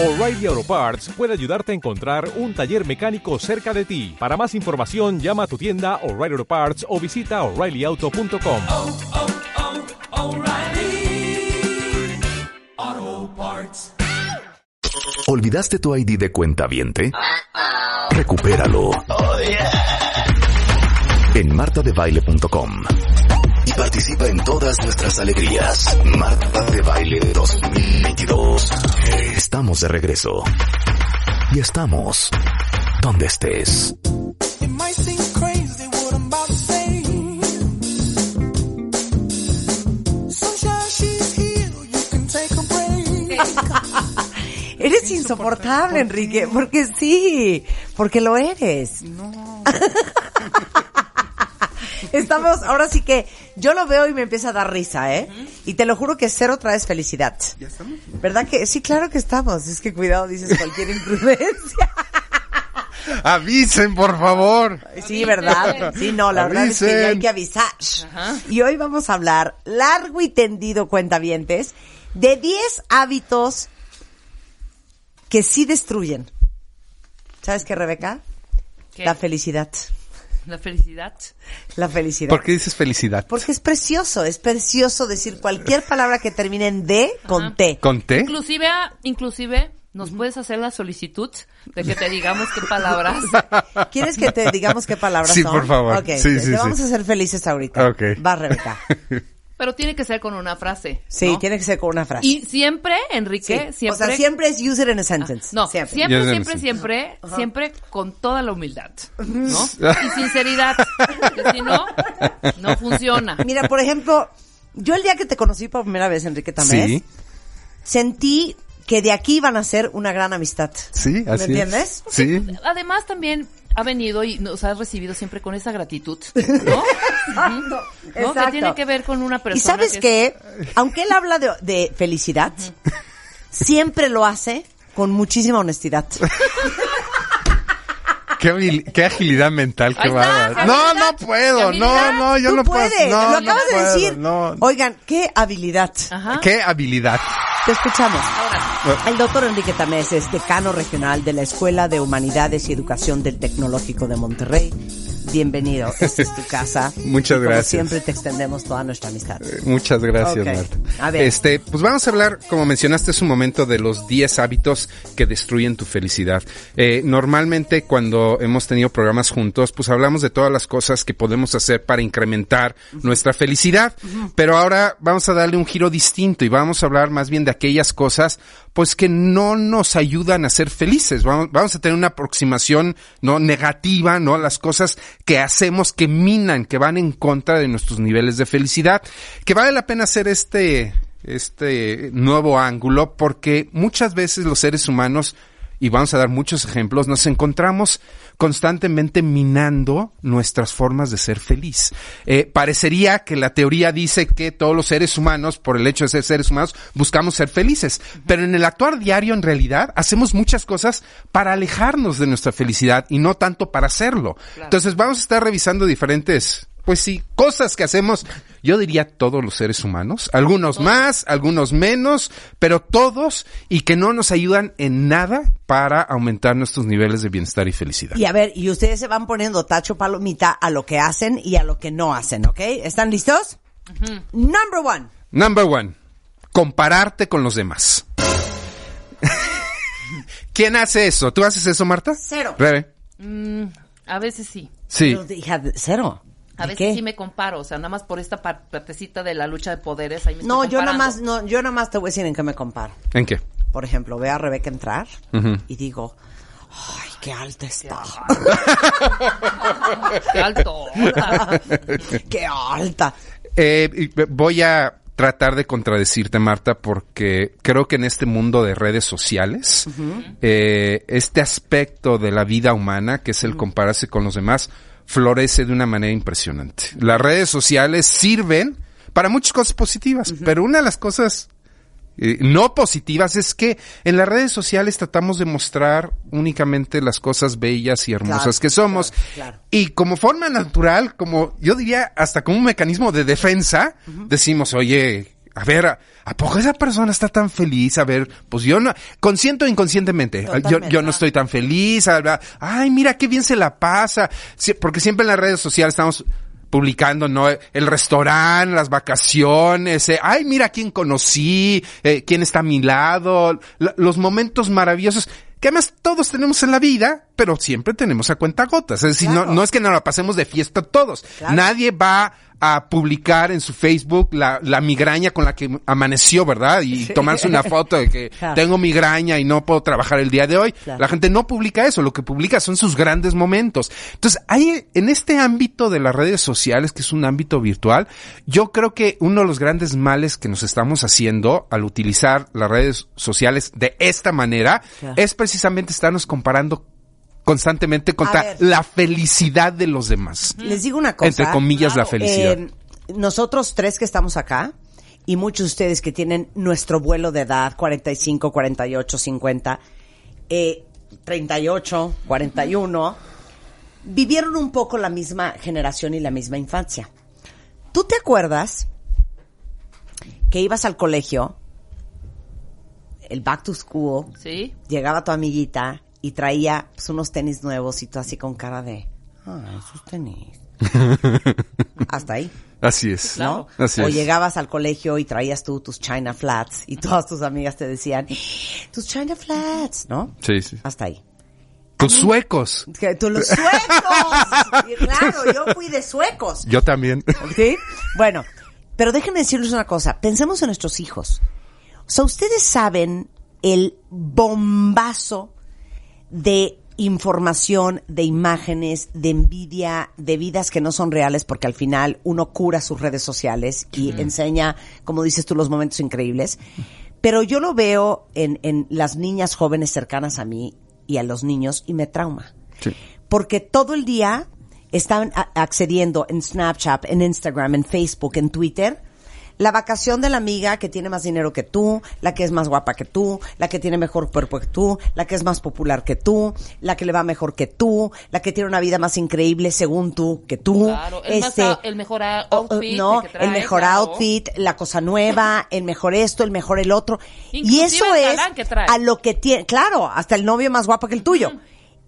O'Reilly Auto Parts puede ayudarte a encontrar un taller mecánico cerca de ti. Para más información, llama a tu tienda O'Reilly Auto Parts o visita oreillyauto.com. oh, oh, Parts. ¿Olvidaste tu ID de cuenta viente? Recupéralo. En martadebaile.com. Participa en todas nuestras alegrías. Marta de Baile 2022. Estamos de regreso. Y estamos donde estés. Eres insoportable, Enrique, porque sí, porque lo eres. Estamos, ahora sí que yo lo veo y me empieza a dar risa, ¿eh? Y te lo juro que cero traes felicidad. ¿Ya estamos? ¿Verdad que? Sí, claro que estamos. Es que cuidado, dices cualquier imprudencia. Avisen, por favor. Sí, ¿verdad? Sí, no, la verdad es que hay que avisar. Y hoy vamos a hablar largo y tendido, cuentavientes, de 10 hábitos que sí destruyen. ¿Sabes qué, Rebeca? ¿Qué? La felicidad. La felicidad. La felicidad. ¿Por qué dices felicidad? Porque es precioso, es precioso decir cualquier palabra que termine en D con Ajá. T. ¿Con té? Inclusive, inclusive, nos puedes hacer la solicitud de que te digamos qué palabras. ¿Quieres que te digamos qué palabras Sí, son? por favor. Ok, Sí, te, sí, te sí. vamos a hacer felices ahorita. Ok. Va, Rebeca. Pero tiene que ser con una frase. Sí, ¿no? tiene que ser con una frase. Y siempre, Sí. Enrique, siempre. O sea, siempre es use it in a sentence. No, siempre. siempre, siempre, siempre, siempre, con toda la humildad, ¿no? Y sinceridad, que si no, no funciona. Mira, por ejemplo, yo el día que te conocí por primera vez, Enrique Sí, sentí que de aquí iban a ser una gran amistad. sí, así ¿Me es. entiendes? Sí. Además también ha venido y nos ha recibido siempre con esa gratitud, ¿no? Exacto. ¿No? Que tiene que ver con una persona Y sabes que qué, aunque él habla de, de felicidad, siempre lo hace con muchísima honestidad. Qué, agilidad mental, bárbaro. agilidad, No, no puedo, no, no, yo Tú no puedes, puedo. No, lo no acabas de decir. No. Oigan, qué habilidad. Ajá. Qué habilidad. Te escuchamos. Ahora, El doctor Enrique Tamés es decano regional de la Escuela de Humanidades y Educación del Tecnológico de Monterrey. Bienvenido, esta es tu casa. Muchas Y como gracias. siempre te extendemos toda nuestra amistad. Muchas gracias, Ok. Marta. A ver. Este, pues vamos a hablar, como mencionaste hace un momento, de los 10 hábitos que destruyen tu felicidad. Eh, normalmente cuando hemos tenido programas juntos, pues hablamos de todas las cosas que podemos hacer para incrementar nuestra felicidad. Pero ahora vamos a darle un giro distinto y vamos a hablar más bien de aquellas cosas, pues que no nos ayudan a ser felices. Vamos, a tener una aproximación, no negativa, no las cosas que hacemos que minan, que van en contra de nuestros niveles de felicidad. Que vale la pena hacer este, este nuevo ángulo porque muchas veces los seres humanos y vamos a dar muchos ejemplos, nos encontramos constantemente minando nuestras formas de ser feliz. Eh, parecería que la teoría dice que todos los seres humanos, por el hecho de ser seres humanos, buscamos ser felices, pero en el actuar diario, en realidad, hacemos muchas cosas para alejarnos de nuestra felicidad y no tanto para hacerlo. Entonces vamos a estar revisando diferentes pues sí, cosas que hacemos, yo diría todos los seres humanos, algunos más, algunos menos, pero todos y que no nos ayudan en nada para aumentar nuestros niveles de bienestar y felicidad. Y a ver, y ustedes se van poniendo tacho palomita a lo que hacen y a lo que no hacen, ¿ok? ¿Están listos? Number one. Number one, compararte con los demás. ¿Quién hace eso? ¿Tú haces eso, Marta? Cero. Rebe. mm, a veces sí. Sí. Pero, hija, cero. A ¿De veces qué? sí me comparo, o sea, nada más por esta par- partecita de la lucha de poderes. Ahí me No, estoy yo nada más, no, yo nada más te voy a decir en qué me comparo. ¿En qué? Por ejemplo, veo a Rebeca entrar y digo, ay, qué alta está. Qué alto. qué alta. Eh, voy a tratar de contradecirte, Marta, porque creo que en este mundo de redes sociales, eh, este aspecto de la vida humana, que es el compararse con los demás, florece de una manera impresionante. Las redes sociales sirven para muchas cosas positivas, pero una de las cosas eh, no positivas es que en las redes sociales tratamos de mostrar únicamente las cosas bellas y hermosas Claro, que somos. claro, claro. Y como forma natural, como yo diría hasta como un mecanismo de defensa, decimos, oye, a ver, ¿a, a poco esa persona está tan feliz? A ver, pues yo no, consciente o inconscientemente, yo, yo no estoy tan feliz, a ver, ay, mira qué bien se la pasa, porque siempre en las redes sociales estamos publicando, ¿no? El restaurante, las vacaciones, eh, ay, mira quién conocí, eh, quién está a mi lado, la- los momentos maravillosos que además todos tenemos en la vida, pero siempre tenemos a cuenta gotas. Es decir, no, no es que nos la pasemos de fiesta todos. Claro. Nadie va a publicar en su Facebook la, la migraña con la que amaneció, ¿verdad? Y tomarse una foto de que Claro. tengo migraña y no puedo trabajar el día de hoy. Claro. La gente no publica eso, lo que publica son sus grandes momentos. Entonces, hay en este ámbito de las redes sociales, que es un ámbito virtual, yo creo que uno de los grandes males que nos estamos haciendo al utilizar las redes sociales de esta manera Claro. es precisamente estarnos comparando constantemente contra la felicidad de los demás. Les digo una cosa. Entre comillas, la felicidad. Eh, nosotros tres que estamos acá y muchos de ustedes que tienen nuestro vuelo de edad, 45, 48, 50, eh, 38, 41, vivieron un poco la misma generación y la misma infancia. ¿Tú te acuerdas que ibas al colegio, el back to school, Sí. llegaba tu amiguita y traía pues, unos tenis nuevos y tú así con cara de, ah, esos tenis. Hasta ahí, Así es. ¿no? Así o es. llegabas al colegio y traías tú tus China Flats y todas tus amigas te decían, tus China Flats, ¿no? Sí, sí. Hasta ahí. Tus suecos. Tú los suecos. Y claro, yo fui de suecos. Yo también. ¿Sí? Bueno, pero déjenme decirles una cosa. Pensemos en nuestros hijos. O sea, ustedes saben el bombazo de información, de imágenes, de envidia, de vidas que no son reales, porque al final uno cura sus redes sociales y enseña, como dices tú, los momentos increíbles. Pero yo lo veo en, en las niñas jóvenes cercanas a mí y a los niños y me trauma Sí. porque todo el día están accediendo en Snapchat, en Instagram, en Facebook, en Twitter, la vacación de la amiga que tiene más dinero que tú, la que es más guapa que tú, la que tiene mejor cuerpo que tú, la que es más popular que tú, la que le va mejor que tú, la que tiene una vida más increíble según tú que tú. Claro, el, Este, el mejor a- o- o- outfit. no, que trae, el mejor claro. outfit, la cosa nueva, el mejor esto, el mejor el otro. y eso es a lo que tiene, claro, hasta el novio más guapo que el tuyo.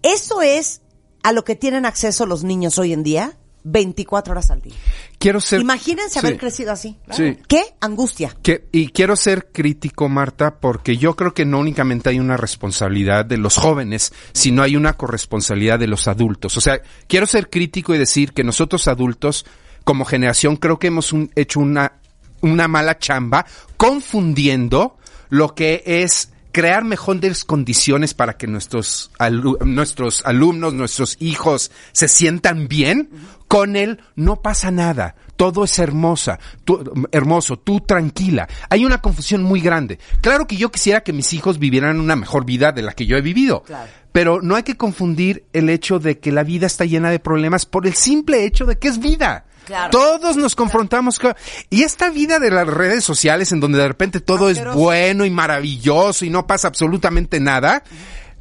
Eso es a lo que tienen acceso los niños hoy en día, 24 horas al día. Quiero ser. Imagínense haber crecido así. Sí. ¿Qué angustia? Que- y quiero ser crítico, Marta, porque yo creo que no únicamente hay una responsabilidad de los jóvenes, sino hay una corresponsabilidad de los adultos. O sea, quiero ser crítico y decir que nosotros adultos, como generación, creo que hemos un- hecho una, una mala chamba confundiendo lo que es crear mejores condiciones para que nuestros, alu- nuestros alumnos, nuestros hijos se sientan bien, con él no pasa nada. Todo es hermosa, tú- hermoso, tú tranquila. Hay una confusión muy grande. Claro que yo quisiera que mis hijos vivieran una mejor vida de la que yo he vivido. Claro. Pero no hay que confundir el hecho de que la vida está llena de problemas por el simple hecho de que es vida. Claro. Todos nos confrontamos con... Y esta vida de las redes sociales en donde de repente todo es bueno y maravilloso y no pasa absolutamente nada,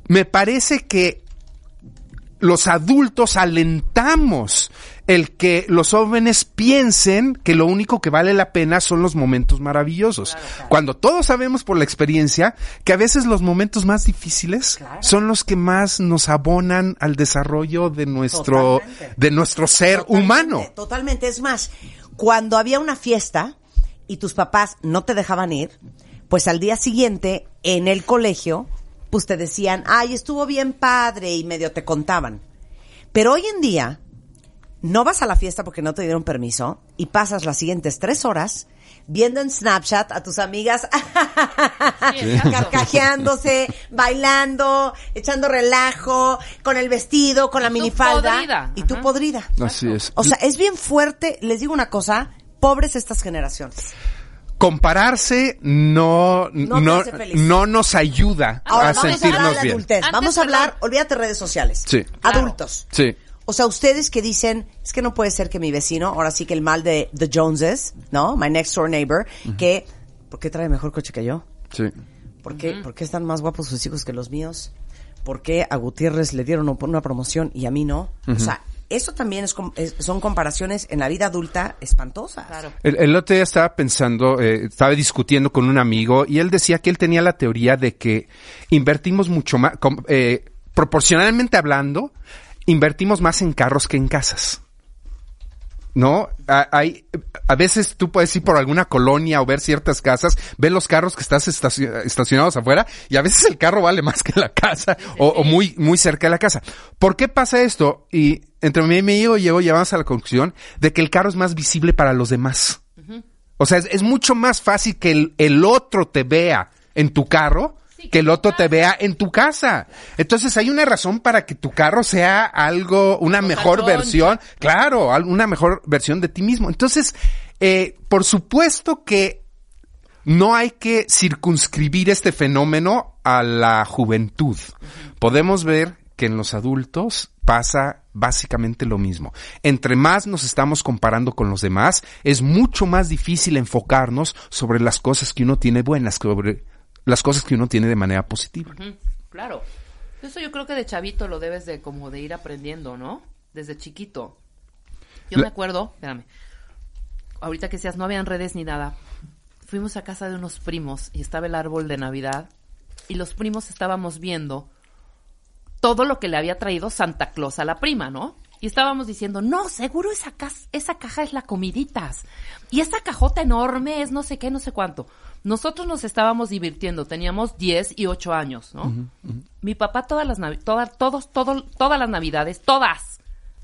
me parece que los adultos alentamos el que los jóvenes piensen que lo único que vale la pena son los momentos maravillosos. Cuando todos sabemos por la experiencia que a veces los momentos más difíciles son los que más nos abonan al desarrollo de nuestro, Totalmente. de nuestro ser Totalmente, humano. Totalmente. Es más, cuando había una fiesta y tus papás no te dejaban ir, pues al día siguiente, en el colegio, pues te decían, ay, estuvo bien padre y medio te contaban. Pero hoy en día, no vas a la fiesta porque no te dieron permiso y pasas las siguientes tres horas viendo en Snapchat a tus amigas carcajeándose, bailando, echando relajo, con el vestido, con la tú minifalda podrida. y tú Ajá. podrida. Así es. O sea, es bien fuerte, les digo una cosa, pobres estas generaciones. compararse no, No no, hace feliz. no nos ayuda Ahora a vamos a hablar sentirnos bien. adultez. Vamos a hablar, olvídate redes sociales. Sí. Claro. Adultos. Sí. O sea, ustedes que dicen, es que no puede ser que mi vecino, ahora sí que el mal de The Joneses, ¿no? My next door neighbor, que, ¿por qué trae mejor coche que yo? Sí. ¿Por qué, ¿Por qué están más guapos sus hijos que los míos? ¿Por qué a Gutiérrez le dieron una promoción y a mí no? O sea, eso también es, com- es- son comparaciones en la vida adulta espantosas. Claro. El, el otro día estaba pensando, eh, estaba discutiendo con un amigo y él decía que él tenía la teoría de que invertimos mucho más, com- eh, proporcionalmente hablando, invertimos más en carros que en casas. ¿No? A- Hay, a veces tú puedes ir por alguna colonia o ver ciertas casas, ver los carros que estás estaci- estacionados afuera y a veces el carro vale más que la casa o, o muy, muy cerca de la casa. ¿Por qué pasa esto? Y entre mí y mi amigo llegó, llegamos a la conclusión de que el carro es más visible para los demás. O sea, es, es mucho más fácil que el, el otro te vea en tu carro que el otro te vea en tu casa. Entonces hay una razón para que tu carro sea algo, una mejor versión, claro, una mejor versión de ti mismo. Entonces, eh, por supuesto que no hay que circunscribir este fenómeno a la juventud. Podemos ver que en los adultos pasa básicamente lo mismo. Entre más nos estamos comparando con los demás, es mucho más difícil enfocarnos sobre las cosas que uno tiene buenas, sobre las cosas que uno tiene de manera positiva. Claro. Eso yo creo que de chavito lo debes de como de ir aprendiendo, ¿no? Desde chiquito. Yo La- me acuerdo, espérame, ahorita que seas, no habían redes ni nada. Fuimos a casa de unos primos y estaba el árbol de Navidad y los primos estábamos viendo todo lo que le había traído Santa Claus a la prima, ¿no? Y estábamos diciendo, no, seguro esa, cas- esa caja es la comiditas. Y esa cajota enorme es no sé qué, no sé cuánto. Nosotros nos estábamos divirtiendo, teníamos 10 y 8 años, ¿no? Mi papá todas las todas, todos, todo, todas las navidades, todas.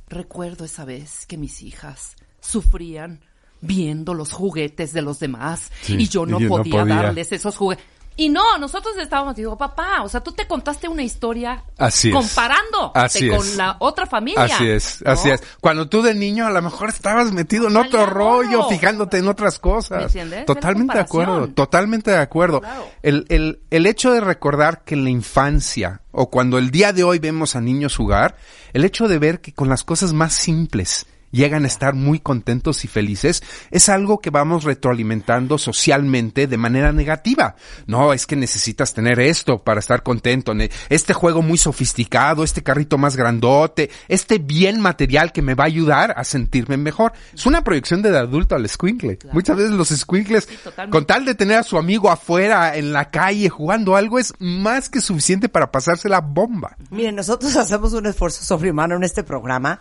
Recuerdo esa vez que mis hijas sufrían viendo los juguetes de los demás Sí, y yo no, y yo no podía, podía. darles esos juguetes. Y no, nosotros estábamos, digo, papá, o sea, tú te contaste una historia Así comparando con la otra familia. Así es, ¿no? así es. Cuando tú de niño a lo mejor estabas metido en otro rollo, fijándote en otras cosas. ¿Me entiendes? Totalmente de acuerdo, totalmente de acuerdo. Claro. El, el, el hecho de recordar que en la infancia o cuando el día de hoy vemos a niños jugar, el hecho de ver que con las cosas más simples llegan a estar muy contentos y felices, es algo que vamos retroalimentando socialmente de manera negativa. No, es que necesitas tener esto para estar contento, este juego muy sofisticado, este carrito más grandote, este bien material que me va a ayudar a sentirme mejor. Es una proyección del adulto al squinkle. Muchas veces los squinkles, totalmente. con tal de tener a su amigo afuera en la calle jugando algo, es más que suficiente para pasarse la bomba. Miren, nosotros hacemos un esfuerzo sobrehumano en este programa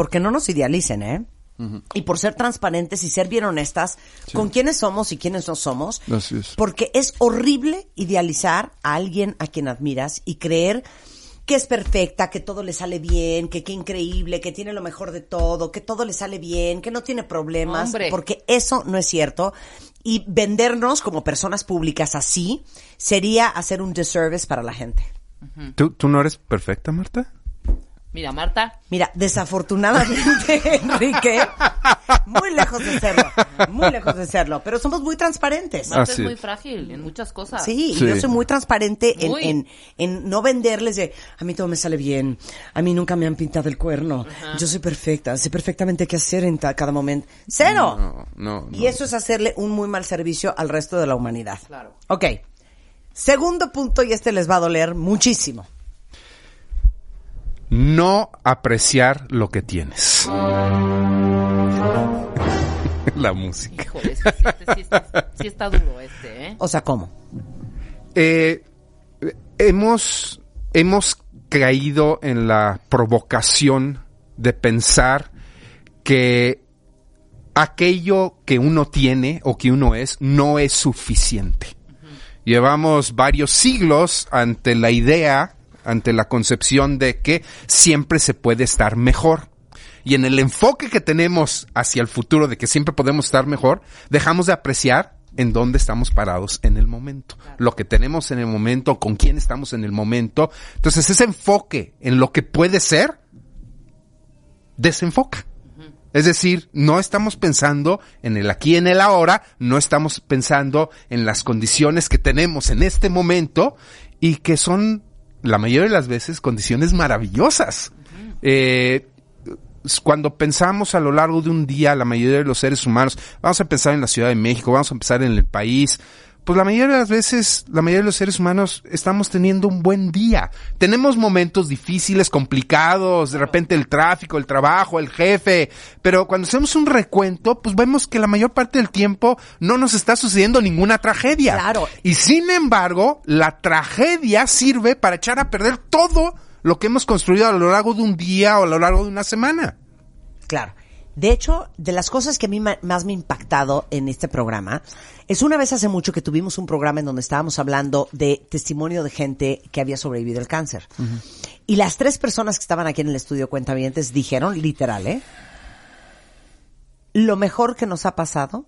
porque no nos idealicen, ¿eh? Y por ser transparentes y ser bien honestas con quiénes somos y quiénes no somos. Así es. Porque es horrible idealizar a alguien a quien admiras y creer que es perfecta, que todo le sale bien, que qué increíble, que tiene lo mejor de todo, que todo le sale bien, que no tiene problemas, Hombre. porque eso no es cierto. Y vendernos como personas públicas así sería hacer un disservice para la gente. ¿Tú, ¿Tú no eres perfecta, Marta? Mira, Marta, Mira, desafortunadamente, Enrique, muy lejos de serlo, muy lejos de serlo, pero somos muy transparentes. Marta Así es muy frágil en muchas cosas. Sí, y Sí. yo soy muy transparente en, Muy. en, en no venderles de, a mí todo me sale bien, a mí nunca me han pintado el cuerno, yo soy perfecta, sé perfectamente qué hacer en cada momento. ¡Cero! No, no, no. Y eso es hacerle un muy mal servicio al resto de la humanidad. Claro. Ok. Segundo punto, y este les va a doler muchísimo. No apreciar lo que tienes. La música. Híjole, sí, sí, este sí está, sí está duro este, ¿eh? O sea, ¿cómo? Eh, hemos, hemos caído en la provocación de pensar que aquello que uno tiene o que uno es no es suficiente. Llevamos varios siglos ante la idea, ante la concepción de que siempre se puede estar mejor. Y en el enfoque que tenemos hacia el futuro de que siempre podemos estar mejor, dejamos de apreciar en dónde estamos parados en el momento, lo que tenemos en el momento, con quién estamos en el momento. Entonces ese enfoque en lo que puede ser, desenfoca. Es decir, no estamos pensando en el aquí en el ahora, no estamos pensando en las condiciones que tenemos en este momento y que son la mayoría de las veces condiciones maravillosas. Eh, cuando pensamos a lo largo de un día, la mayoría de los seres humanos, vamos a pensar en la Ciudad de México, vamos a pensar en el país, pues la mayoría de las veces, la mayoría de los seres humanos estamos teniendo un buen día. Tenemos momentos difíciles, complicados, de repente el tráfico, el trabajo, el jefe, pero cuando hacemos un recuento, pues vemos que la mayor parte del tiempo no nos está sucediendo ninguna tragedia. Claro. Y sin embargo, la tragedia sirve para echar a perder todo lo que hemos construido a lo largo de un día o a lo largo de una semana. Claro. De hecho, de las cosas que a mí más me ha impactado en este programa, es una vez hace mucho que tuvimos un programa en donde estábamos hablando de testimonio de gente que había sobrevivido al cáncer. Y las tres personas que estaban aquí en el estudio Cuentavientes dijeron, literal, ¿eh? Lo mejor que nos ha pasado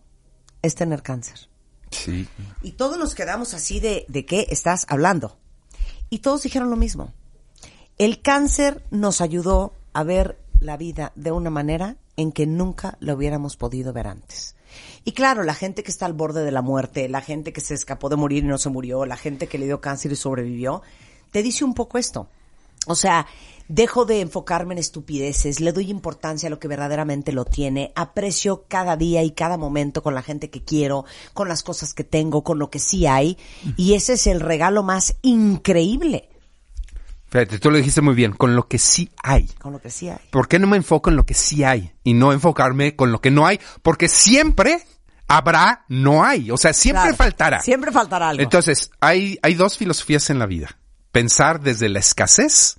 es tener cáncer. Sí. Y todos nos quedamos así de, ¿de qué estás hablando? Y todos dijeron lo mismo. El cáncer nos ayudó a ver la vida de una manera en que nunca lo hubiéramos podido ver antes. Y claro, la gente que está al borde de la muerte, la gente que se escapó de morir y no se murió, la gente que le dio cáncer y sobrevivió, te dice un poco esto. O sea, dejo de enfocarme en estupideces, le doy importancia a lo que verdaderamente lo tiene, aprecio cada día y cada momento con la gente que quiero, con las cosas que tengo, con lo que sí hay, y ese es el regalo más increíble, Fíjate, tú lo dijiste muy bien, con lo que sí hay. con lo que sí hay. ¿Por qué no me enfoco en lo que sí hay y no enfocarme con lo que no hay? Porque siempre habrá, no hay. O sea, siempre Claro, faltará. Siempre faltará algo. Entonces, hay, hay dos filosofías en la vida. Pensar desde la escasez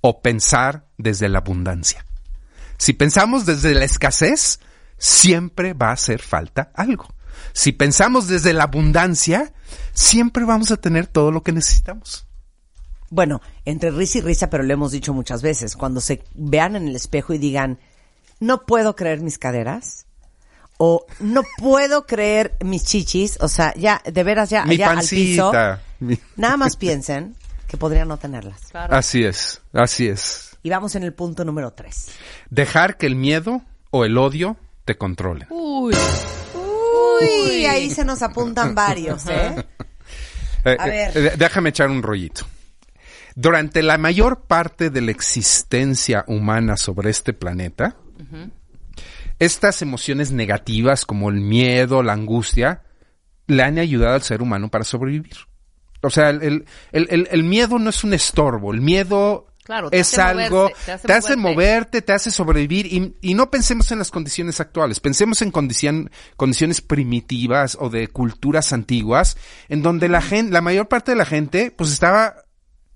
o pensar desde la abundancia. Si pensamos desde la escasez, siempre va a hacer falta algo. Si pensamos desde la abundancia, siempre vamos a tener todo lo que necesitamos. Bueno, entre risa y risa, pero lo hemos dicho muchas veces, cuando se vean en el espejo y digan, no puedo creer mis caderas, o no puedo creer mis chichis, o sea, ya, de veras, ya, Mi ya al piso. Mi- nada más piensen que podrían no tenerlas. Claro. Así es, así es. Y vamos en el punto número tres. Dejar que el miedo o el odio te controlen. Uy. Uy, ahí se nos apuntan varios, ¿eh? Eh, A ver. eh, déjame echar un rollito. Durante la mayor parte de la existencia humana sobre este planeta, estas emociones negativas como el miedo, la angustia, le han ayudado al ser humano para sobrevivir. O sea, el, el- el- el- miedo no es un estorbo, el miedo Claro, te es hace algo, moverse, te hace te hace moverte. moverte, te hace sobrevivir y, y no pensemos en las condiciones actuales, pensemos en condicion- condiciones primitivas o de culturas antiguas en donde la gente, la mayor parte de la gente pues estaba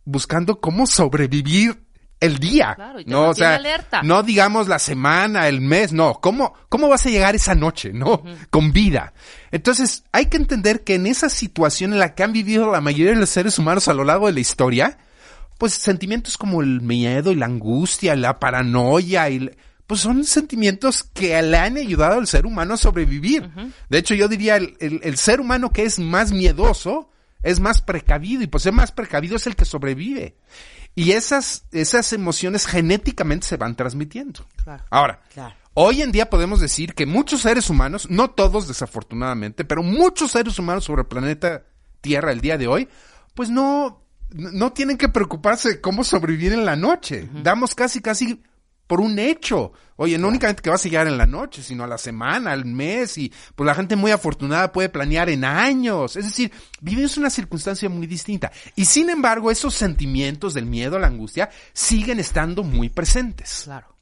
buscando cómo sobrevivir el día. Claro, y te no, o sea, alerta. no digamos la semana, el mes, no, ¿cómo, cómo vas a llegar esa noche, no? Con vida. Entonces, hay que entender que en esa situación en la que han vivido la mayoría de los seres humanos a lo largo de la historia, pues sentimientos como el miedo y la angustia, la paranoia y pues son sentimientos que le han ayudado al ser humano a sobrevivir. De hecho, yo diría el, el- el ser humano que es más miedoso es más precavido y pues ser más precavido es el que sobrevive. Y esas, esas emociones genéticamente se van transmitiendo. Claro. Ahora, Claro. hoy en día podemos decir que muchos seres humanos, no todos desafortunadamente, pero muchos seres humanos sobre el planeta Tierra el día de hoy, pues no, no tienen que preocuparse de cómo sobrevivir en la noche. Damos casi, casi por un hecho. Oye, no únicamente que vas a llegar en la noche, sino a la semana, al mes, y pues la gente muy afortunada puede planear en años. Es decir, vivimos una circunstancia muy distinta. Y sin embargo, esos sentimientos del miedo, la angustia, siguen estando muy presentes. Claro.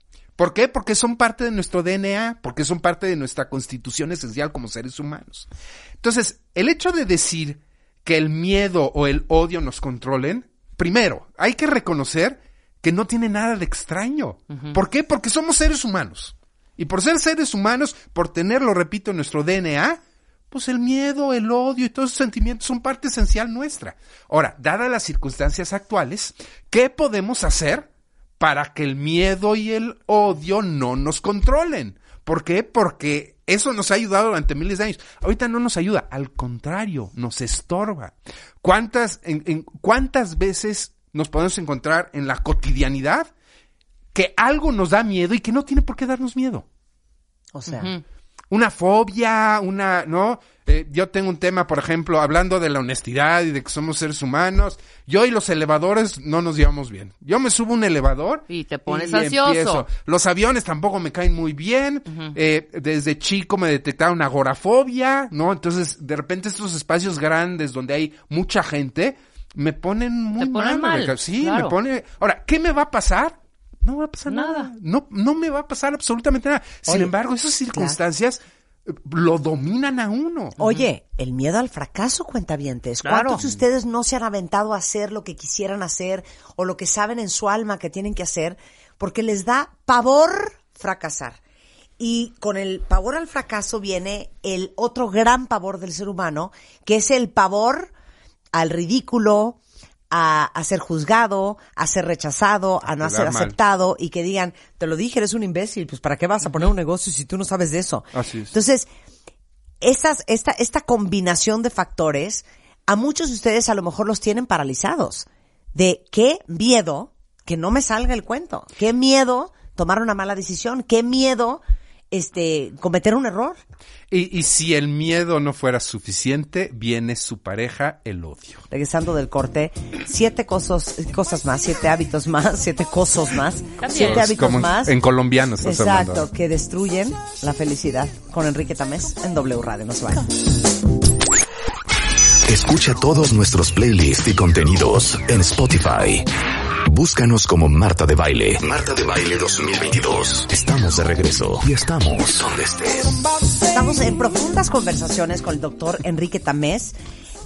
¿Por qué? Porque son parte de nuestro DNA, porque son parte de nuestra constitución esencial como seres humanos. Entonces, el hecho de decir que el miedo o el odio nos controlen, primero, hay que reconocer que no tiene nada de extraño. ¿Por qué? Porque somos seres humanos. Y por ser seres humanos, por tenerlo, repito, en nuestro DNA, pues el miedo, el odio y todos esos sentimientos son parte esencial nuestra. Ahora, dadas las circunstancias actuales, ¿qué podemos hacer para que el miedo y el odio no nos controlen? ¿Por qué? Porque eso nos ha ayudado durante miles de años. Ahorita no nos ayuda, al contrario, nos estorba. ¿Cuántas, en, en- cuántas veces nos podemos encontrar en la cotidianidad que algo nos da miedo y que no tiene por qué darnos miedo? O sea, una fobia, una, ¿no? Eh, yo tengo un tema, por ejemplo, hablando de la honestidad y de que somos seres humanos. Yo y los elevadores no nos llevamos bien. Yo me subo a un elevador Y te pones ansioso. Los aviones tampoco me caen muy bien. Eh, desde chico me detectaron agorafobia, ¿no? Entonces, de repente estos espacios grandes donde hay mucha gente me ponen muy Te ponen mal. mal, Sí, claro. me pone. Ahora, ¿qué me va a pasar? No va a pasar nada. Nada. No, no me va a pasar absolutamente nada. Sin Oye, embargo, esas circunstancias eh, lo dominan a uno. Oye, el miedo al fracaso, cuentavientes. Claro. ¿Cuántos de ustedes no se han aventado a hacer lo que quisieran hacer o lo que saben en su alma que tienen que hacer porque les da pavor fracasar? Y con el pavor al fracaso viene el otro gran pavor del ser humano, que es el pavor al ridículo, a, a ser juzgado, a ser rechazado, a no quedar ser mal. aceptado y que digan, te lo dije, eres un imbécil, pues ¿para qué vas a poner un negocio si tú no sabes de eso? Así es. Entonces, estas, esta, esta combinación de factores, a muchos de ustedes a lo mejor los tienen paralizados. De qué miedo que no me salga el cuento. Qué miedo tomar una mala decisión. Qué miedo este cometer un error. Y, y si el miedo no fuera suficiente, viene su pareja, el odio. Regresando del corte, siete cosas, cosas más, siete hábitos más, siete cosas más, También. siete hábitos Como en- más. en colombiano estás Exacto, hablando. que destruyen la felicidad. Con Enrique Tamés en W Radio. No se vayan. Escucha todos nuestros playlists y contenidos en Spotify. Búscanos como Marta de Baile. Marta de Baile 2022. Estamos de regreso y estamos donde estés. Estamos en profundas conversaciones con el doctor Enrique Tamés.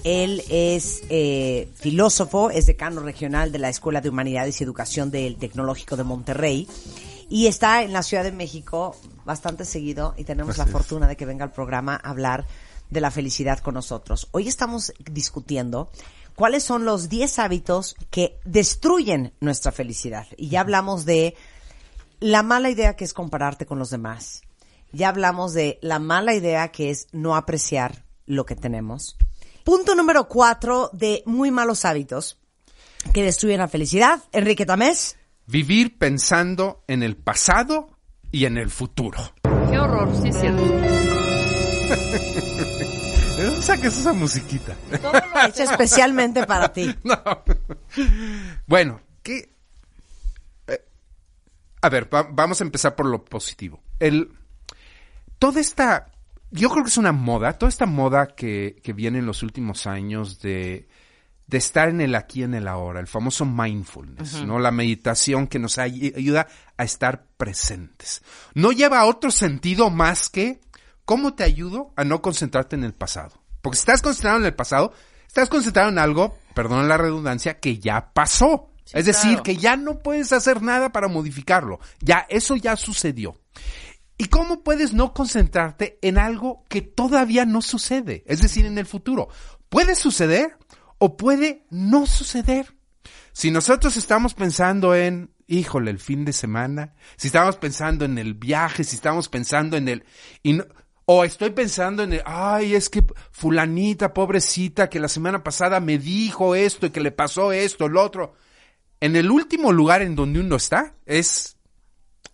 Él es eh, filósofo, es decano regional de la Escuela de Humanidades y Educación del Tecnológico de Monterrey y está en la Ciudad de México bastante seguido y tenemos la fortuna de que venga al programa a hablar de la felicidad con nosotros. Hoy estamos discutiendo cuáles son los 10 hábitos que destruyen nuestra felicidad. Y ya hablamos de la mala idea que es compararte con los demás. Ya hablamos de la mala idea que es no apreciar lo que tenemos. Punto número cuatro de muy malos hábitos que destruyen la felicidad. Enrique Tamés. Vivir pensando en el pasado y en el futuro. Qué horror, sí es cierto. ¿De dónde sacas esa musiquita? Hecho especialmente para ti. No. Bueno, ¿qué? eh, a ver, va- vamos a empezar por lo positivo. El, toda esta, yo creo que es una moda, toda esta moda que, que viene en los últimos años de, de estar en el aquí y en el ahora, el famoso mindfulness, ¿no? La meditación que nos ay- ayuda a estar presentes. No lleva a otro sentido más que cómo te ayudo a no concentrarte en el pasado. Porque si estás concentrado en el pasado, estás concentrado en algo, perdón la redundancia, que ya pasó. Sí, es decir, claro. que ya no puedes hacer nada para modificarlo. Ya, eso ya sucedió. ¿Y cómo puedes no concentrarte en algo que todavía no sucede? Es decir, en el futuro. Puede suceder o puede no suceder. Si nosotros estamos pensando en, híjole, el fin de semana, si estamos pensando en el viaje, si estamos pensando en el... y no- o estoy pensando en el, ay, es que fulanita, pobrecita, que la semana pasada me dijo esto y que le pasó esto, lo otro. En el último lugar en donde uno está es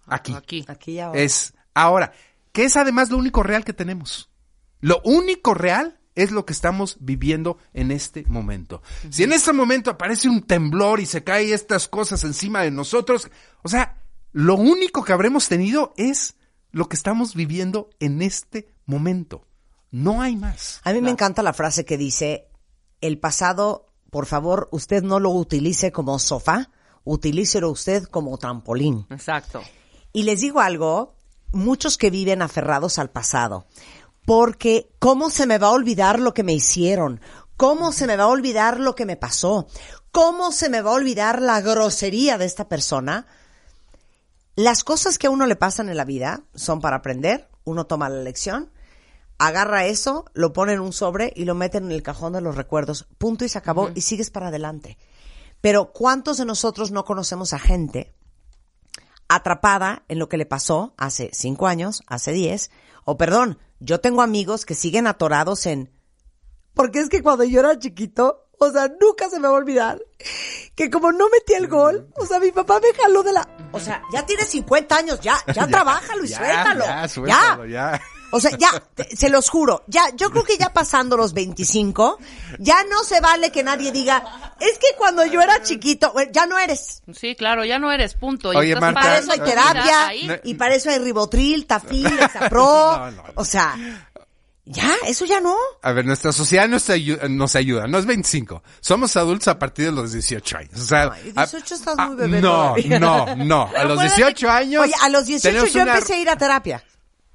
aquí. Aquí. Aquí y ahora. Es ahora, que es además lo único real que tenemos. Lo único real es lo que estamos viviendo en este momento. Si en este momento aparece un temblor y se caen estas cosas encima de nosotros, o sea, lo único que habremos tenido es lo que estamos viviendo en este momento. No hay más. A mí me encanta la frase que dice, el pasado, por favor, usted no lo utilice como sofá, utilícelo usted como trampolín. Exacto. Y les digo algo, muchos que viven aferrados al pasado, porque ¿cómo se me va a olvidar lo que me hicieron? ¿Cómo se me va a olvidar lo que me pasó? ¿Cómo se me va a olvidar la grosería de esta persona? Las cosas que a uno le pasan en la vida son para aprender, uno toma la lección, agarra eso, lo pone en un sobre y lo mete en el cajón de los recuerdos, punto y se acabó y sigues para adelante. Pero ¿cuántos de nosotros no conocemos a gente atrapada en lo que le pasó hace cinco años, hace diez, o perdón, yo tengo amigos que siguen atorados en, porque es que cuando yo era chiquito, o sea, nunca se me va a olvidar, que como no metí el gol, o sea, mi papá me jaló de la, o sea, ya tienes 50 años, ya, ya, trabájalo y Ya, suéltalo, ya, suéltalo, ya. O sea, ya, te- se los juro, ya, yo creo que ya pasando los 25, ya no se vale que nadie diga, es que cuando yo era chiquito, bueno, ya no eres. Sí, claro, ya no eres, punto. Y Oye, Marta, Para eso hay vida terapia, y para eso hay ribotril, tafil, exapro. No, no, no. O sea, ya, eso ya no. A ver, nuestra sociedad nos ayuda, nos ayuda. No es 25. Somos adultos a partir de los 18 años. O sea, Ay, a- 18 estás a- muy bebé No, todavía. no, no. A los acuérdate 18 años. Oye, a los 18 tenemos yo una- empecé a ir a terapia.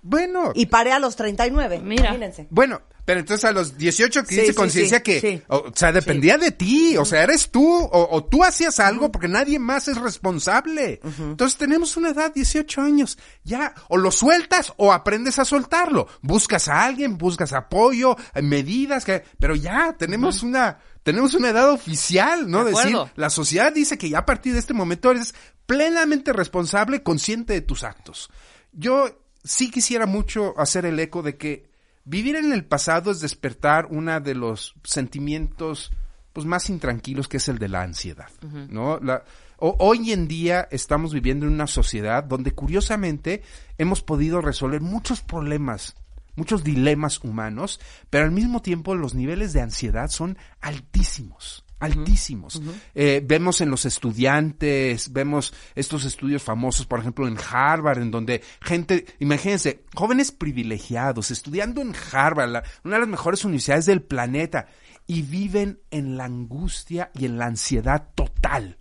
Bueno, Y paré a los 39. Mira. Imagínense. Bueno, pero entonces a los 18 que Sí, sí, conciencia sí, que, o, sea, dependía de ti, o sea, eres tú, o, o tú hacías algo porque nadie más es responsable. Entonces tenemos una edad, 18 años, ya, o lo sueltas o aprendes a soltarlo. Buscas a alguien, buscas apoyo, eh, medidas, que, pero ya, tenemos una, tenemos una edad oficial, ¿no? De Decir, la sociedad dice que ya a partir de este momento eres plenamente responsable, consciente de tus actos. Yo sí quisiera mucho hacer el eco de que vivir en el pasado es despertar uno de los sentimientos pues más intranquilos que es el de la ansiedad, ¿no? La, ho- hoy en día estamos viviendo en una sociedad donde curiosamente hemos podido resolver muchos problemas, muchos dilemas humanos, pero al mismo tiempo los niveles de ansiedad son altísimos altísimos. Eh, vemos en los estudiantes, vemos estos estudios famosos, por ejemplo, en Harvard, en donde gente, imagínense, jóvenes privilegiados, estudiando en Harvard, la- una de las mejores universidades del planeta, y viven en la angustia y en la ansiedad total.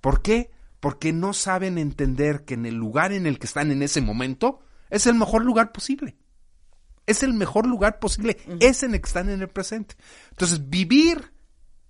¿Por qué? Porque no saben entender que en el lugar en el que están en ese momento es el mejor lugar posible es el mejor lugar posible, es en el que están en el presente. Entonces, vivir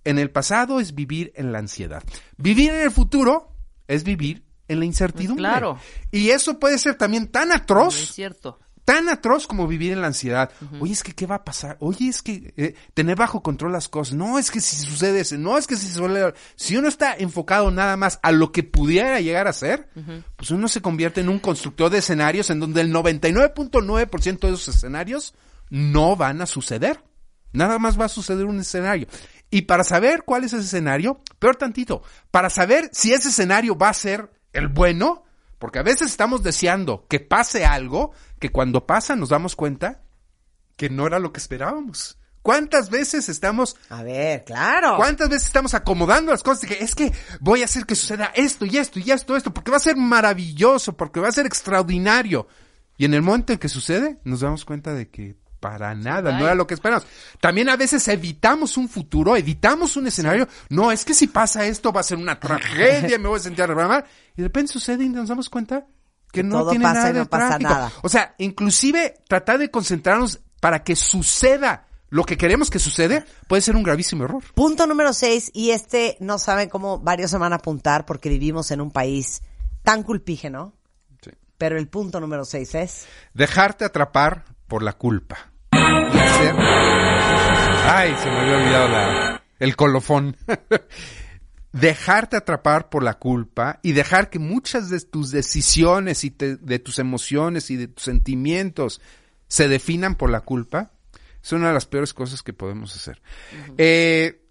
en el pasado es vivir en la ansiedad. Vivir en el futuro es vivir en la incertidumbre. Claro. Y eso puede ser también tan Es atroz, cierto. tan atroz como vivir en la ansiedad. Oye, es que ¿qué va a pasar? Oye, es que eh, tener bajo control las cosas. No, es que si sucede eso. No, es que si suele... Si uno está enfocado nada más a lo que pudiera llegar a ser, pues uno se convierte en un constructor de escenarios en donde el 99.9% de esos escenarios no van a suceder. Nada más va a suceder un escenario. Y para saber cuál es ese escenario, peor tantito, para saber si ese escenario va a ser el bueno, porque a veces estamos deseando que pase algo que cuando pasa nos damos cuenta que no era lo que esperábamos. ¿Cuántas veces estamos A ver, claro. ¿Cuántas veces estamos acomodando las cosas? Que es que voy a hacer que suceda esto y esto y esto, esto, porque va a ser maravilloso, porque va a ser extraordinario. Y en el momento en que sucede, nos damos cuenta de que para nada, no era lo que esperamos. También a veces evitamos un futuro, evitamos un escenario. No, es que si pasa esto va a ser una tragedia, me voy a sentir mal. Y de repente sucede y nos damos cuenta que Que no todo tiene pasa nada y no de pasa trágico. nada. O sea, inclusive tratar de concentrarnos para que suceda lo que queremos que sucede puede ser un gravísimo error. Punto número seis, y este no saben cómo varios se van a apuntar porque vivimos en un país tan culpígeno. Sí. Pero el punto número seis es. Dejarte atrapar por la culpa. Ay, se me había olvidado la- el colofón. Dejarte atrapar por la culpa y dejar que muchas de tus decisiones y te- de tus emociones y de tus sentimientos se definan por la culpa es una de las peores cosas que podemos hacer. Eh,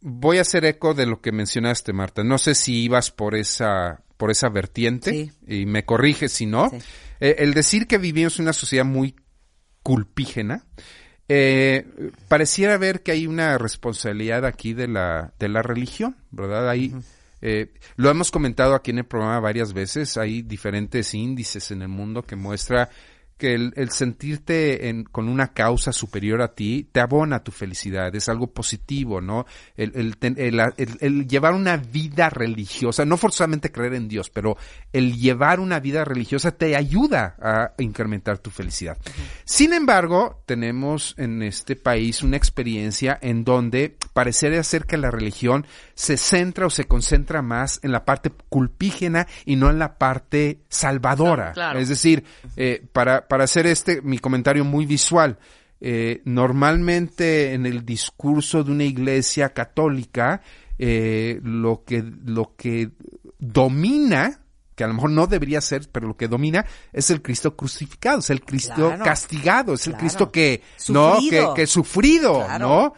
voy a hacer eco de lo que mencionaste, Marta. No sé si ibas por esa, por esa vertiente Sí. y me corriges si no. Sí. Eh, el decir que vivimos en una sociedad muy culpígena, eh, pareciera ver que hay una responsabilidad aquí de la, de la religión, ¿verdad? Ahí, eh, lo hemos comentado aquí en el programa varias veces, hay diferentes índices en el mundo que muestra que el, el sentirte en- con una causa superior a ti te abona tu felicidad, es algo positivo, ¿no? El, el ten- el- el- el llevar una vida religiosa, no forzosamente creer en Dios, pero el llevar una vida religiosa te ayuda a incrementar tu felicidad. Sin embargo, tenemos en este país una experiencia en donde parecería ser que la religión se centra o se concentra más en la parte culpígena y no en la parte salvadora. Claro. Es decir, eh, para, para hacer este, mi comentario muy visual, eh, normalmente en el discurso de una iglesia católica, eh, lo que, lo que domina, que a lo mejor no debería ser, pero lo que domina es el Cristo crucificado, es el Cristo Claro. castigado, es el Claro. Cristo que, no, que, Sufrido. que sufrido, Claro. ¿no?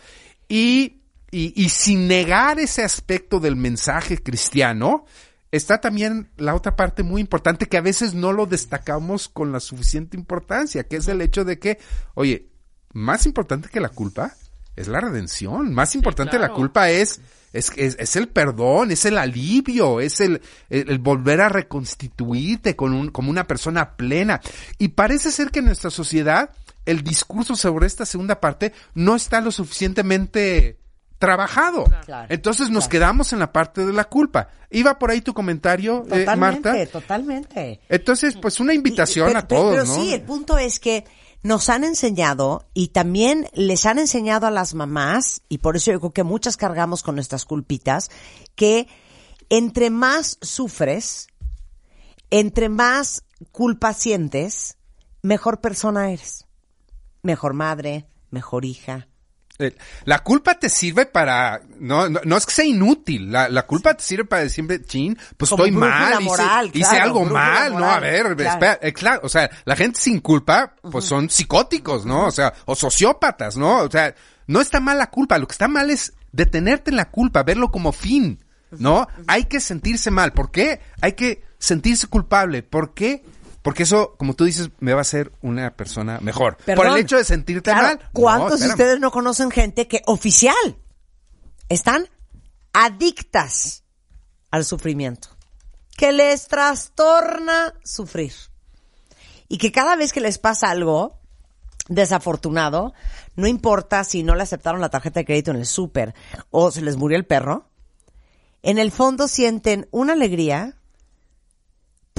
Y, y, y sin negar ese aspecto del mensaje cristiano, está también la otra parte muy importante que a veces no lo destacamos con la suficiente importancia, que es el hecho de que, oye, más importante que la culpa es la redención, más importante la claro. culpa es, es, es, es el perdón, es el alivio, es el, el, el volver a reconstituirte con un, como una persona plena. Y parece ser que en nuestra sociedad el discurso sobre esta segunda parte no está lo suficientemente trabajado. Claro, Entonces nos quedamos en la parte de la culpa. Iba por ahí tu comentario, eh, Totalmente, Marta. totalmente. Entonces, pues una invitación Pero- a todos, pero ¿no? sí, el punto es que nos han enseñado y también les han enseñado a las mamás, y por eso yo creo que muchas cargamos con nuestras culpitas, que entre más sufres, entre más culpa sientes, mejor persona eres. Mejor madre, mejor hija. La culpa te sirve para, no, no, no es que sea inútil, la, la culpa te sirve para decir, siempre, chin, pues Como estoy mal, hice, moral, hice claro, algo mal, ¿no? A ver, claro. espera, eh, claro, o sea, la gente sin culpa, pues son psicóticos, ¿no? O sea, o sociópatas, ¿no? O sea, no está mal la culpa, lo que está mal es detenerte en la culpa, verlo como fin, ¿no? Hay que sentirse mal, ¿por qué? Hay que sentirse culpable, ¿por qué? Porque eso, como tú dices, me va a hacer una persona mejor. Por el hecho de sentirte Claro, mal. no, ¿Cuántos de ustedes no conocen gente que oficial están adictas al sufrimiento? Que les trastorna sufrir. Y que cada vez que les pasa algo desafortunado, no importa si no le aceptaron la tarjeta de crédito en el súper o se les murió el perro, en el fondo sienten una alegría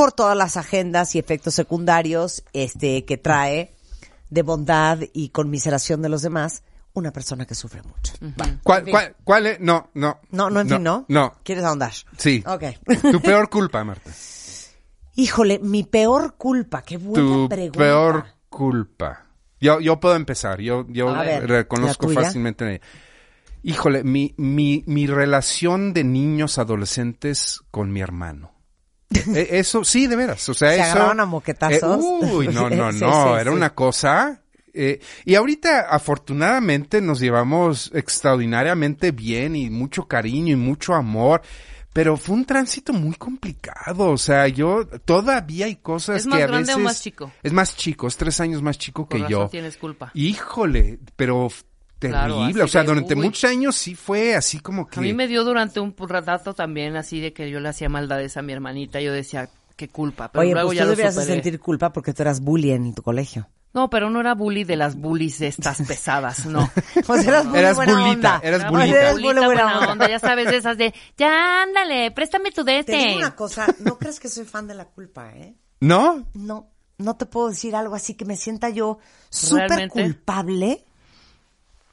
por todas las agendas y efectos secundarios este que trae de bondad y conmiseración de los demás una persona que sufre mucho. Bueno, ¿Cuál, en fin. cuál, cuál es? No, no. No, no, en fin, ¿no? No. ¿Quieres ahondar? Sí. Ok. Tu peor culpa, Marta. Híjole, mi peor culpa, qué buena Tu pregunta. peor culpa. Yo, yo puedo empezar. Yo, yo ver, reconozco fácilmente. Híjole, mi, mi, mi relación de niños adolescentes con mi hermano. Eh, eso, sí, de veras. O sea, ¿Se eso. agarraban a moquetazos? eh, uy, no, no, no. sí, era sí. una cosa. eh, y ahorita, afortunadamente, nos llevamos extraordinariamente bien y mucho cariño y mucho amor. Pero fue un tránsito muy complicado. O sea, yo todavía hay cosas ¿Es que a grande o veces. más chico? Es más chico, es tres años más chico Por que razón yo. tienes culpa. Híjole, pero Claro, terrible. o sea, de, durante uy. muchos años sí fue así como que. A mí me dio durante un rato también así de que yo le hacía maldades a mi hermanita. Yo decía, qué culpa. Pero Oye, luego pues ya tú lo deberías de superé. sentir culpa porque tú eras bully en tu colegio. No, pero no era bully de las bullies de estas pesadas, no. Pues eras bully Eras buena bulita, onda. eras Era bulita. Eras bulita bully buena buena onda. onda, ya sabes, de esas de, ya ándale, préstame tu Te digo dete. una cosa, no crees que soy fan de la culpa, ¿eh? ¿No? No, no te puedo decir algo así que me sienta yo súper ¿Realmente? culpable.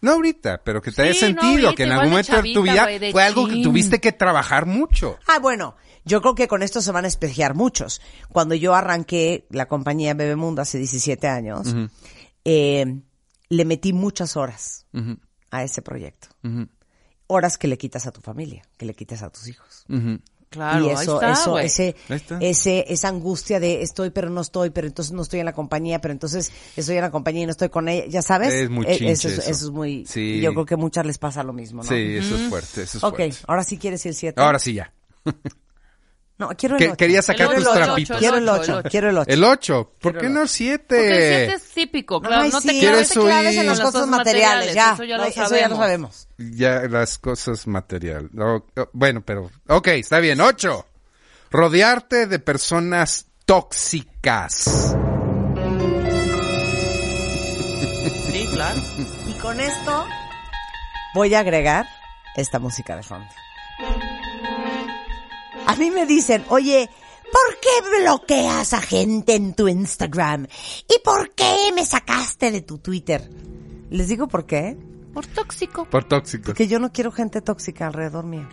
No ahorita, pero que te haya Sí, no, sentido ahorita, que en algún momento de tu chavita, vida fue algo que tuviste que trabajar mucho. Ah, bueno, yo creo que con esto se van a espejear muchos. Cuando yo arranqué la compañía Bebemundo hace 17 años, eh, le metí muchas horas a ese proyecto. Horas que le quitas a tu familia, que le quitas a tus hijos. Claro, y eso, ahí está, eso, ese, Ahí está. ese, esa angustia de estoy pero no estoy, pero entonces no estoy en la compañía, pero entonces estoy en la compañía y no estoy con ella, ya sabes. Es muy Eh, chinche eso, es, eso. eso es muy, Sí. yo creo que a muchas les pasa lo mismo, ¿no? Sí, eso es fuerte, eso es Ok, fuerte. ahora sí quieres ir siete. Ahora sí ya. No, quiero el Que- ocho. quería sacar El tus el trapitos. ocho, Quiero el el ocho, 8, el ocho. quiero el 8. El 8. ¿Por qué el no ocho. 7? Porque el siete es típico, claro, Ay, no te sí, claves, ¿Quieres no te claves en las cosas materiales, ya. Eso ya lo Eso ya lo sabemos. Ya las cosas material. No, oh, bueno, pero... Ok, está bien. 8. Rodearte de personas tóxicas. Sí, claro. Y con esto voy a agregar esta música de fondo. A mí me dicen, oye, ¿por qué bloqueas a gente en tu Instagram? ¿Y por qué me sacaste de tu Twitter? Les digo por qué. Por tóxico. Por tóxicos. Porque yo no quiero gente tóxica alrededor mío.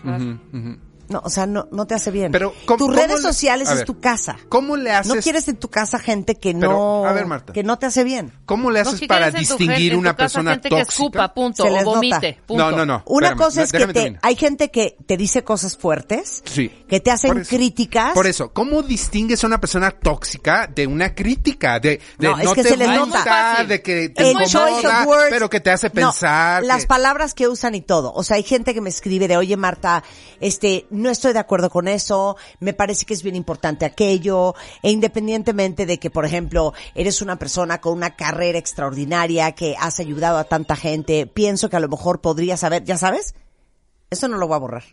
No, o sea, no, no te hace bien. Pero, ¿cómo- Tus cómo redes le- sociales es tu casa. ¿Cómo le haces? No quieres en tu casa gente que Pero, no, a ver, Marta. que no te hace bien. ¿Cómo le No, haces si para tienes en tu distinguir gente- en tu una casa persona gente tóxica? que escupa, punto, Se o les vomite, nota. punto. No, no, no. Una espérame, cosa es que te, hay gente que te dice cosas fuertes, Sí. que te hacen Por eso. críticas. Por eso, ¿cómo distingues a una persona tóxica de una crítica? De, de No, no, es que te se les gusta, nota. de que te incomoda, of words. pero que te hace pensar. las palabras que usan y todo. O sea, hay gente que me escribe de, oye Marta, este, no estoy de acuerdo con eso, me parece que es bien importante aquello, e independientemente de que, por ejemplo, eres una persona con una carrera extraordinaria que has ayudado a tanta gente, pienso que a lo mejor podrías saber, ya sabes, eso no lo voy a borrar.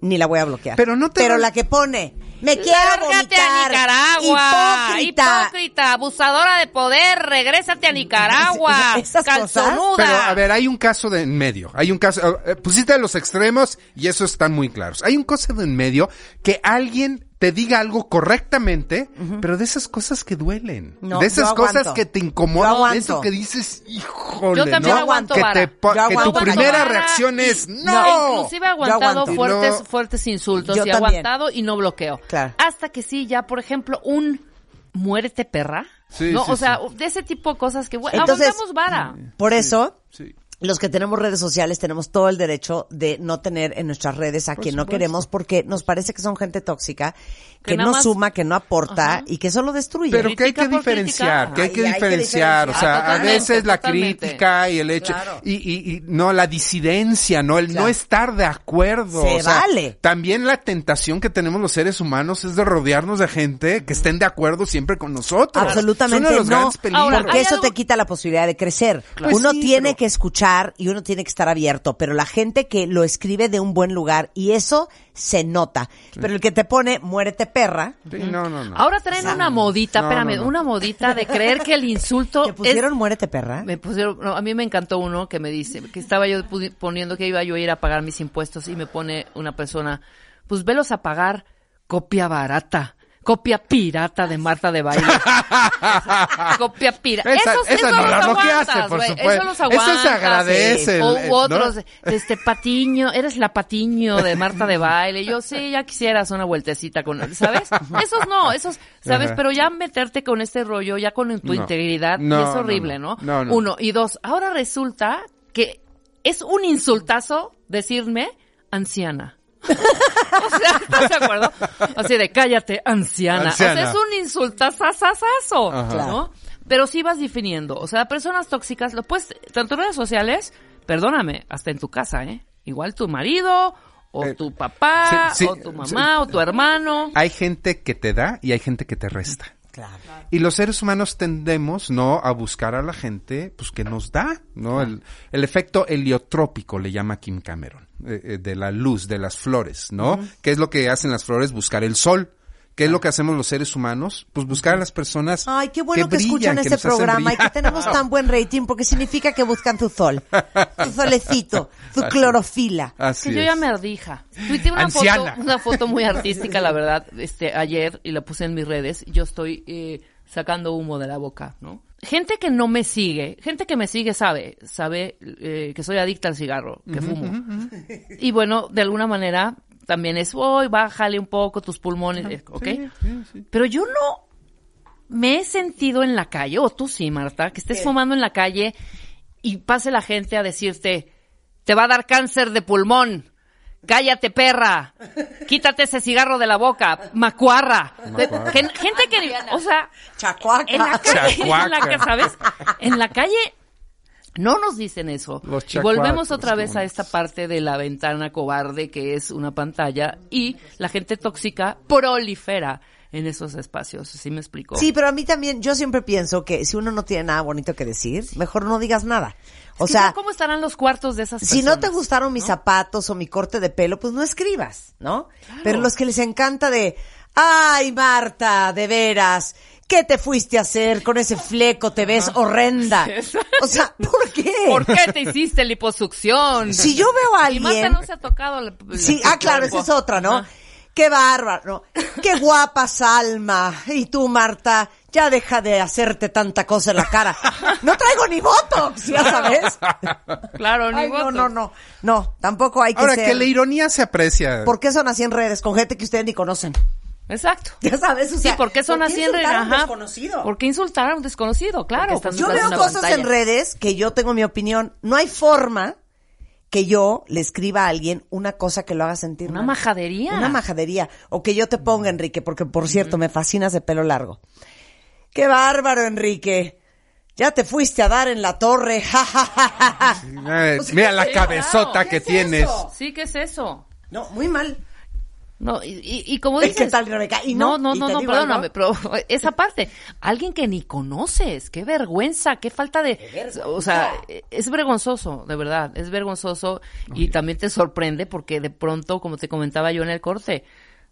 Ni la voy a bloquear. Pero no te Pero la que pone, me quiero Lárgate a. Nicaragua. Hipócrita. Hipócrita. Abusadora de poder. Regrésate a Nicaragua. Esas cosas. Calzonuda. Pero, a ver, hay un caso de en medio. Hay un caso, eh, pusiste los extremos y eso están muy claros. Hay un caso de en medio que alguien te diga algo correctamente, pero de esas cosas que duelen. No, de esas cosas que te incomodan. aguanto. Eso que dices, híjole, Yo también ¿no? aguanto que, te Yo que tu aguanto primera vara. reacción es, No, no. inclusive he aguantado fuertes, fuertes insultos Yo y he también. aguantado y no bloqueo. Claro. Hasta que sí, ya, por ejemplo, un muérete perra. Sí, ¿no? sí, o sea, sí. de ese tipo de cosas que bueno, Entonces- aguantamos vara. Por eso, Sí. Los que tenemos redes sociales tenemos todo el derecho de no tener en nuestras redes a quien no queremos porque nos parece que son gente tóxica, que, no más- suma, que no aporta Ajá. y que solo destruye. Pero que hay que diferenciar, que hay que Ay, hay que diferenciar, o sea, a veces la totalmente. crítica y el hecho, Claro. y, y, y no, la disidencia, no, el Claro. no estar de acuerdo. Se o sea, vale. También la tentación que tenemos los seres humanos es de rodearnos de gente que estén de acuerdo siempre con nosotros. Absolutamente Es uno de los no, grandes peligros. Ahora, porque eso algo- te quita la posibilidad de crecer. Pues uno sí, tiene pero- que escuchar y uno tiene que estar abierto, pero la gente que lo escribe de un buen lugar y eso se nota. Pero el que te pone muérete perra, Sí, no, no, no. Ahora traen una modita, No, espérame, no, no. una modita de creer que el insulto te pusieron es... muérete perra. Me pusieron, no, a mí me encantó uno que me dice, que estaba yo poniendo que iba yo a ir a pagar mis impuestos y me pone una persona, pues velos a pagar copia barata, copia pirata de Marta de Baile. copia pirata. Esa- esos, esa esos no la bloqueaste, aguantas, por supuesto. Eso los Eso se aguantas. agradece, el- O el- otros, ¿no? este Patiño, eres la Patiño de Marta de Baile. Yo sí, ya quisieras una vueltecita con él, ¿sabes? Esos no, esos, ¿sabes? Ajá. Pero ya meterte con este rollo, ya con tu No. integridad, y es horrible, no. Uno. Y dos, ahora resulta que es un insultazo decirme anciana. o sea, ¿estás de acuerdo? Así de cállate, anciana. Anciana. O sea, es un insultazazazazo. ¿no? Pero sí vas definiendo. O sea, personas tóxicas, lo puedes, tanto en redes sociales, perdóname, hasta en tu casa, ¿eh? Igual tu marido, o Eh, tu papá, sí, sí, o tu mamá, sí. o tu hermano. Hay gente que te da y hay gente que te resta. Claro. Y los seres humanos tendemos, ¿no? A buscar a la gente, pues, que nos da, ¿no? El, el efecto heliotrópico le llama Kim Cameron, eh, eh, de la luz, de las flores, ¿no? ¿Qué es lo que hacen las flores? Buscar el sol. ¿Qué es lo que hacemos los seres humanos? Pues buscar a las personas Ay, qué bueno que, brillan, escuchan que este programa y que tenemos tan buen rating porque significa que buscan tu sol, tu solecito, tu Así. clorofila. Así que yo es. ya me ardija. Tuiteé una Anciana. foto, una foto muy artística, la verdad, este, ayer, y la puse en mis redes. Yo estoy eh, sacando humo de la boca, ¿no? Gente que no me sigue, gente que me sigue sabe, sabe eh, que soy adicta al cigarro, que fumo. Y bueno, de alguna manera también es, hoy bájale un poco tus pulmones, ¿ok? Pero yo no me he sentido en la calle, o tú sí, Marta, que estés fumando en la calle y pase la gente a decirte, te va a dar cáncer de pulmón. Cállate, perra. Quítate ese cigarro de la boca. Macuarra. Macuarra. Que- gente que, o sea, Chacuaca. en la calle, Chacuaca. en la que, ¿sabes? En la calle no nos dicen eso. Los y volvemos otra vez ¿cómo a esta parte de la ventana cobarde que es una pantalla y la gente tóxica prolifera en esos espacios. ¿Sí me explico? Sí, pero a mí también, yo siempre pienso que si uno no tiene nada bonito que decir, mejor no digas nada. O Es que sea, ¿cómo estarán los cuartos de esas si personas? no te gustaron mis zapatos o mi corte de pelo, pues no escribas, ¿no? Pero los que les encanta de, ay, Marta, de veras, ¿qué te fuiste a hacer con ese fleco? Te ves horrenda. O sea, ¿por qué? ¿Por qué te hiciste liposucción? Si yo veo a Y Marta alguien... no se ha tocado la- Sí, ah, claro, esa es otra, ¿no? Qué bárbaro, ¿no? Qué guapa Salma. Y tú, Marta, ya deja de hacerte tanta cosa en la cara. No traigo ni botox, ya sabes. Claro, ni Ay, no, no, no. No, tampoco hay que Ahora, ser... que la ironía se aprecia. ¿Por qué son así en redes? Con gente que ustedes ni conocen. Exacto. Ya sabes, o sea, sí, ¿por qué son así en un Ajá. desconocido? ¿Por qué insultar a un desconocido? Claro. pues, Yo estás veo una cosas pantalla. en redes que yo tengo mi opinión. No hay forma que yo le escriba a alguien una cosa que lo haga sentir Una mal. majadería. Una majadería. O que yo te ponga, Enrique, porque por cierto, me fascinas de pelo largo. ¡Qué bárbaro, Enrique! Ya te fuiste a dar en la torre. ja, ja, ja, ja, ja. O sea, mira la ¿qué- cabezota ¿qué que es tienes. eso? Sí, ¿qué es eso? No, muy mal. No, y, y- y como ¿Y dices... qué tal, Rebeca? Y no, no, no, y no, no, perdóname, algo. pero esa parte, alguien que ni conoces, qué vergüenza, qué falta de... O sea, es vergonzoso, de verdad, es vergonzoso y también te sorprende porque de pronto, como te comentaba yo en el corte,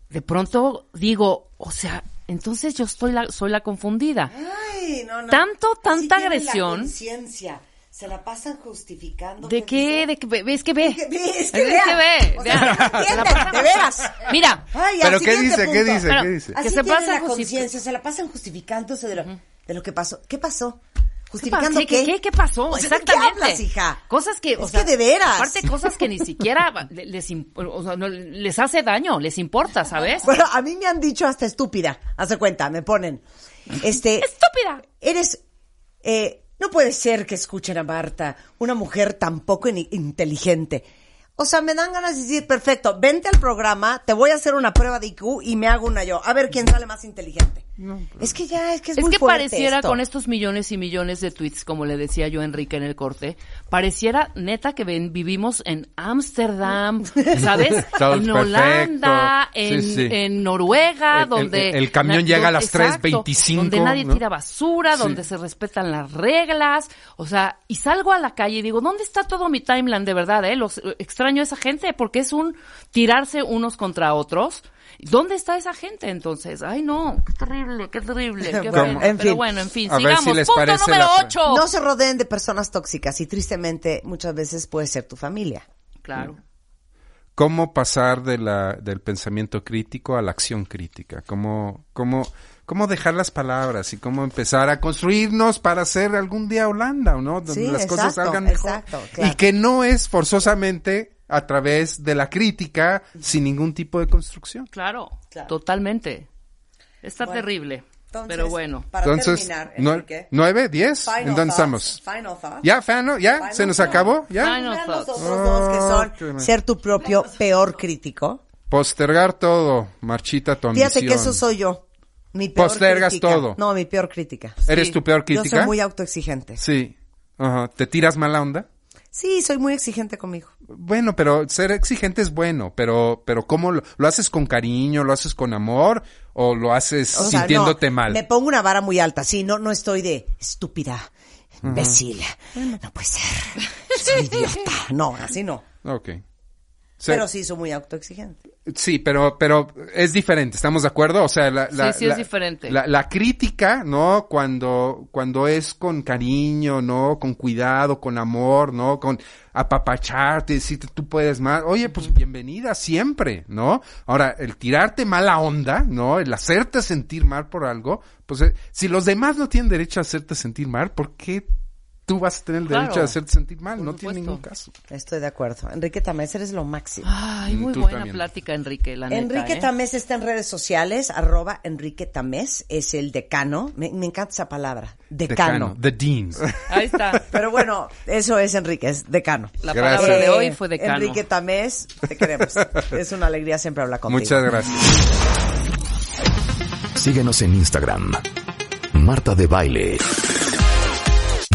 de pronto digo, o sea, entonces yo estoy la, soy la confundida. Ay, no, no. Tanto, tanta la agresión. conciencia. Se la pasan justificando. ¿De qué? ¿De qué? ve- ¿Ves que ve? Es que ve. O sea, Se la entienden, de veras. Mira, Ay, ¿Pero qué dice? ¿Qué dice? ¿Qué dice? Así Que se pasa la conciencia, se la pasan justificándose de lo, de lo que pasó. ¿Qué pasó? ¿Qué, ¿Justificando qué? qué, qué, qué pasó? O sea, ¿de qué Exactamente. hablas, hija? Cosas que, o Es sea, que de veras. Aparte, cosas que ni siquiera le- les, o sea, no, les hace daño, les importa, ¿sabes? Bueno, a mí me han dicho hasta estúpida. Hace cuenta, me ponen. Este. Estúpida. Eres. eh, no puede ser que escuchen a Marta, una mujer tan poco in- inteligente. O sea, me dan ganas de decir, perfecto, vente al programa, te voy a hacer una prueba de IQ y me hago una yo. A ver quién sale más inteligente. Es que ya, es que es, Es muy que fuerte pareciera esto. con estos millones y millones de tweets, como le decía yo a Enrique en el corte, pareciera neta que ven- vivimos en Ámsterdam, ¿sabes? En. Holanda, en, sí. en Noruega, El- donde... el camión llega a las 3:25, Donde nadie ¿no? tira basura, Sí. donde se respetan las reglas, o sea, y salgo a la calle y digo, ¿dónde está todo mi timeline de verdad, eh? Los, extraño a esa gente porque es un tirarse unos contra otros. ¿Dónde está esa gente entonces? Ay, no, qué terrible, qué terrible, qué Bueno, en Pero fin. bueno, en fin, A ver sigamos. si les Punto parece número la- 8. No se rodeen de personas tóxicas y tristemente muchas veces puede ser tu familia. Claro. ¿Cómo pasar de la, del pensamiento crítico a la acción crítica? ¿Cómo, cómo, ¿Cómo dejar las palabras y cómo empezar a construirnos para ser algún día Holanda, ¿o ¿no? Donde Sí, las cosas exacto, salgan mejor. exacto, claro. Y que no es forzosamente a través de la crítica sin ningún tipo de construcción. Claro, Claro. totalmente. Está Bueno, terrible. Entonces, pero bueno. Para Entonces, terminar, Enrique, ¿nueve, diez? final ¿En dónde thoughts, estamos? Final thoughts. ¿Ya, Fano? ¿Ya? Final ¿Se nos thoughts. acabó? ¿Ya? Final Vean los thoughts. otros dos que son mal. ser tu propio peor crítico. Postergar todo, Marchita, tu Fíjate ambición. que eso soy yo. Mi peor Postergas crítica. todo. No, mi peor crítica. ¿Eres Sí. tu peor Yo crítica? soy muy autoexigente. Sí. Ajá. ¿Te tiras mala onda? Sí, soy muy exigente conmigo. Bueno, pero ser exigente es bueno, pero, pero ¿cómo lo, lo haces con cariño, lo haces con amor o lo haces O sea, sintiéndote no, mal? Me pongo una vara muy alta. Sí, no, no estoy de estúpida, imbécil. No puede ser. Soy idiota. No, así no. Ok. Se- Pero sí soy muy autoexigente. Sí, pero, pero es diferente, ¿estamos de acuerdo? O sea, la, la- Sí, sí es la- diferente. La, la crítica, ¿no? Cuando, cuando es con cariño, ¿no? Con cuidado, con amor, ¿no? Con apapacharte, decirte tú puedes más. Oye, pues bienvenida siempre, ¿no? Ahora, el tirarte mala onda, ¿no? El hacerte sentir mal por algo, pues eh, si los demás no tienen derecho a hacerte sentir mal, ¿por qué tú vas a tener el Claro. derecho a hacerte sentir mal? No tiene ningún caso. Estoy de acuerdo. Enrique Tamés, eres lo máximo. Ay, muy Mm, Tú buena también. plática, Enrique, la neta. Enrique ¿eh? Tamés está en redes sociales, arroba Enrique Tamés, es el decano. Me, me encanta esa palabra, decano. The Dean. Ahí está. Pero bueno, eso es Enrique, es decano. La Gracias. palabra de hoy fue decano. Enrique Tamés, te queremos. es una alegría siempre hablar contigo. Muchas gracias. Síguenos en Instagram. Marta de Baile.